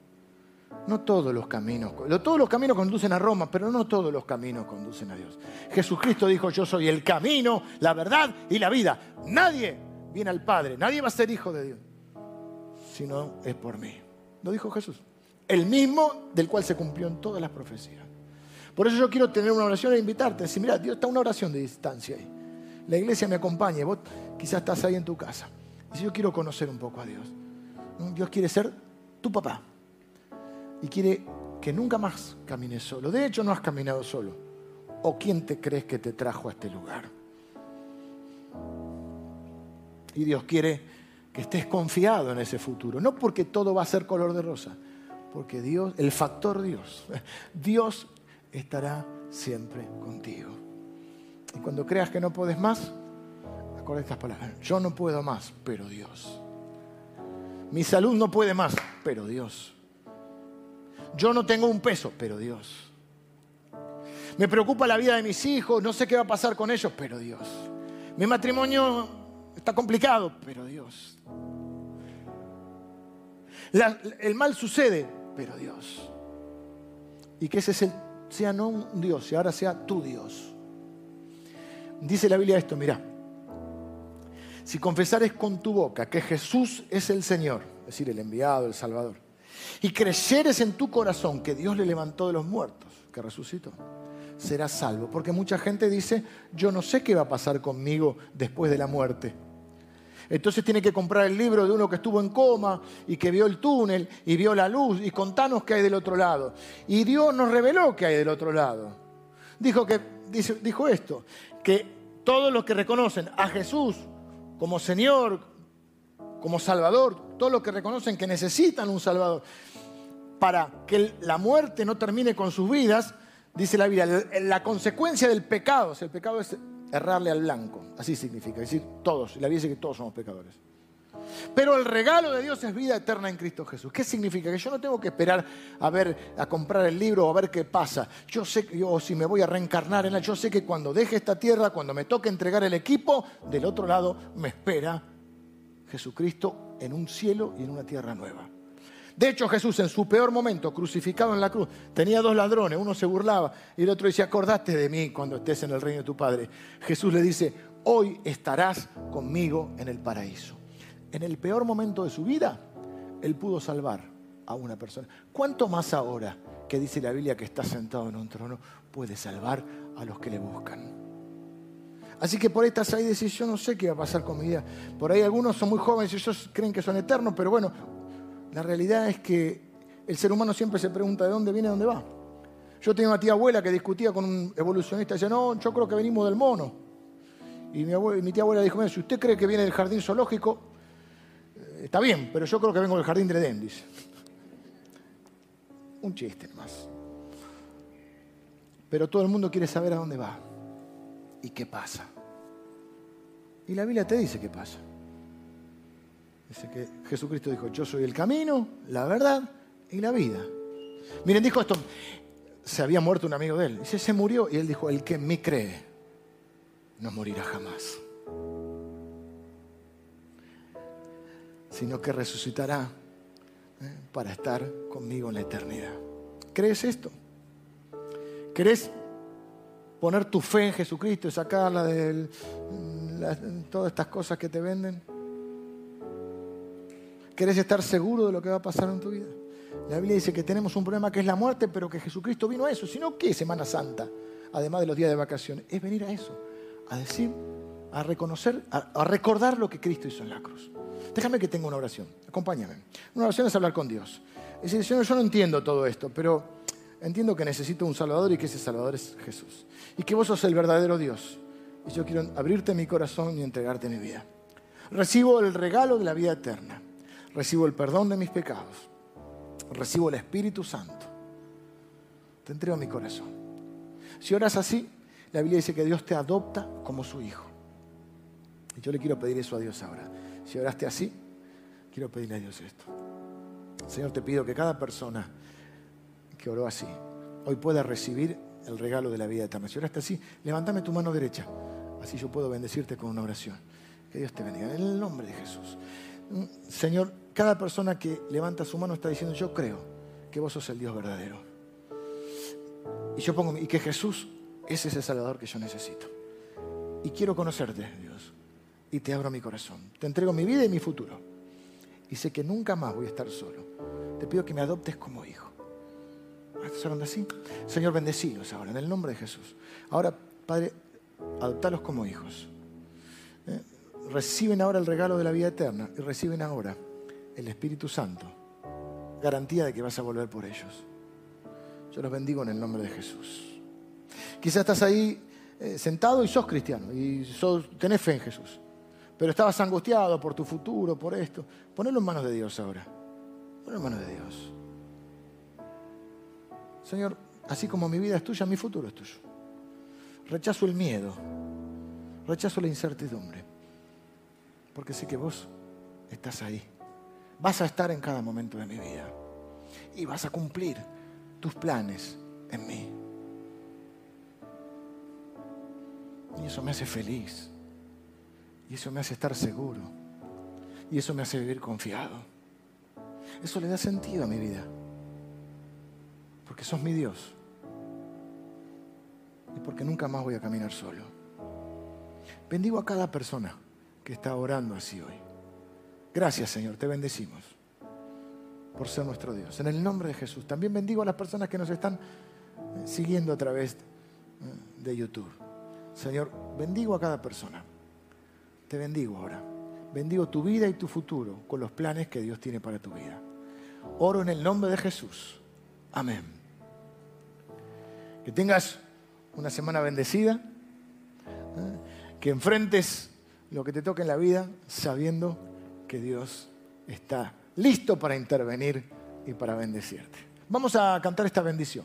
No todos los caminos, todos los caminos conducen a Roma, pero no todos los caminos conducen a Dios. Jesucristo dijo, yo soy el camino, la verdad y la vida. Nadie viene al Padre, nadie va a ser hijo de Dios, si no es por mí. Lo dijo Jesús. El mismo del cual se cumplió en todas las profecías. Por eso yo quiero tener una oración e invitarte. Decir, mira, Dios está una oración de distancia ahí. La iglesia me acompaña, vos quizás estás ahí en tu casa. Y si yo quiero conocer un poco a Dios. Dios quiere ser tu papá y quiere que nunca más camines solo. De hecho, no has caminado solo. ¿O quién te crees que te trajo a este lugar? Y Dios quiere que estés confiado en ese futuro. No porque todo va a ser color de rosa, porque Dios, el factor Dios, Dios estará siempre contigo. Y cuando creas que no puedes más, acuérdate estas palabras. Yo no puedo más, pero Dios. Mi salud no puede más, pero Dios. Yo no tengo un peso, pero Dios. Me preocupa la vida de mis hijos, no sé qué va a pasar con ellos, pero Dios. Mi matrimonio está complicado, pero Dios. el mal sucede, pero Dios. Y que ese sea no un Dios, y ahora sea tu Dios. Dice la Biblia esto, mira. Si confesares con tu boca que Jesús es el Señor, es decir, el enviado, el Salvador, y creyeres en tu corazón que Dios le levantó de los muertos, que resucitó, serás salvo. Porque mucha gente dice, yo no sé qué va a pasar conmigo después de la muerte. Entonces tiene que comprar el libro de uno que estuvo en coma y que vio el túnel y vio la luz y contanos qué hay del otro lado. Y Dios nos reveló qué hay del otro lado. Dijo, que, dijo esto, que todos los que reconocen a Jesús como Señor, como Salvador, todos los que reconocen que necesitan un Salvador, para que la muerte no termine con sus vidas, dice la Biblia, la consecuencia del pecado, el pecado es errarle al blanco, así significa, es decir, todos, la Biblia dice que todos somos pecadores. Pero el regalo de Dios es vida eterna en Cristo Jesús. ¿Qué significa? Que yo no tengo que esperar a ver, a comprar el libro o a ver qué pasa. Yo sé, o si me voy a reencarnar en él, yo sé que cuando deje esta tierra, cuando me toque entregar el equipo, del otro lado me espera Jesucristo en un cielo y en una tierra nueva. De hecho, Jesús en su peor momento, crucificado en la cruz, tenía dos ladrones, uno se burlaba y el otro dice, acordate de mí cuando estés en el reino de tu Padre. Jesús le dice, hoy estarás conmigo en el paraíso. En el peor momento de su vida, Él pudo salvar a una persona. ¿Cuánto más ahora que dice la Biblia que está sentado en un trono, puede salvar a los que le buscan? Así que por ahí estás ahí y yo no sé qué va a pasar con mi vida. Por ahí algunos son muy jóvenes y ellos creen que son eternos, pero bueno, la realidad es que el ser humano siempre se pregunta de dónde viene, dónde va. Yo tenía una tía abuela que discutía con un evolucionista y decía, no, yo creo que venimos del mono. Y mi, tía abuela dijo, si usted cree que viene del jardín zoológico, eh, está bien, pero yo creo que vengo del jardín de Edén. Un chiste más. Pero todo el mundo quiere saber a dónde va y qué pasa. Y la Biblia te dice qué pasa. Dice que Jesucristo dijo, yo soy el camino, la verdad y la vida. Miren, dijo esto, se había muerto un amigo de él. Dice, se murió y él dijo, el que en mí cree, no morirá jamás. Sino que resucitará ¿eh? para estar conmigo en la eternidad. ¿Crees esto? ¿Crees poner tu fe en Jesucristo y sacarla todas estas cosas que te venden? ¿Querés estar seguro de lo que va a pasar en tu vida? La Biblia dice que tenemos un problema que es la muerte, pero que Jesucristo vino a eso. Sino que Semana Santa, además de los días de vacaciones, es venir a eso, a decir, a reconocer, a, recordar lo que Cristo hizo en la cruz. Déjame que tenga una oración, acompáñame. Una oración es hablar con Dios. Es decir, Señor, yo no entiendo todo esto, pero entiendo que necesito un Salvador y que ese Salvador es Jesús. Y que vos sos el verdadero Dios. Y yo quiero abrirte mi corazón y entregarte mi vida. Recibo el regalo de la vida eterna recibo el perdón de mis pecados, recibo el Espíritu Santo. Te entrego mi corazón. Si oras así, la Biblia dice que Dios te adopta como su hijo. Y yo le quiero pedir eso a Dios ahora. Si oraste así, quiero pedirle a Dios esto. Señor, te pido que cada persona que oró así, hoy pueda recibir el regalo de la vida eterna. Si oraste así, levántame tu mano derecha. Así yo puedo bendecirte con una oración. Que Dios te bendiga. En el nombre de Jesús. Señor, cada persona que levanta su mano está diciendo, yo creo que vos sos el Dios verdadero. Y yo pongo, y que Jesús es ese Salvador que yo necesito. Y quiero conocerte, Dios. Y te abro mi corazón. Te entrego mi vida y mi futuro. Y sé que nunca más voy a estar solo. Te pido que me adoptes como hijo. ¿Estás hablando así? Señor, bendecilos ahora, en el nombre de Jesús. Ahora, Padre, adoptalos como hijos. ¿Eh? Reciben ahora el regalo de la vida eterna y reciben ahora el Espíritu Santo. Garantía de que vas a volver por ellos. Yo los bendigo en el nombre de Jesús. Quizás estás ahí eh, sentado y sos cristiano y sos, tenés fe en Jesús. Pero estabas angustiado por tu futuro, por esto. Ponelo en manos de Dios ahora. Ponelo en manos de Dios. Señor, así como mi vida es tuya, mi futuro es tuyo. Rechazo el miedo. Rechazo la incertidumbre. Porque sé que vos estás ahí. Vas a estar en cada momento de mi vida. Y vas a cumplir tus planes en mí. Y eso me hace feliz. Y eso me hace estar seguro. Y eso me hace vivir confiado. Eso le da sentido a mi vida. Porque sos mi Dios. Y porque nunca más voy a caminar solo. Bendigo a cada persona que está orando así hoy. Gracias Señor, te bendecimos por ser nuestro Dios. En el nombre de Jesús. También bendigo a las personas que nos están eh, siguiendo a través eh, de YouTube. Señor, bendigo a cada persona. Te bendigo ahora. Bendigo tu vida y tu futuro con los planes que Dios tiene para tu vida. Oro en el nombre de Jesús. Amén. Que tengas una semana bendecida. ¿eh? Que enfrentes lo que te toque en la vida sabiendo que Dios está listo para intervenir y para bendecirte. Vamos a cantar esta bendición.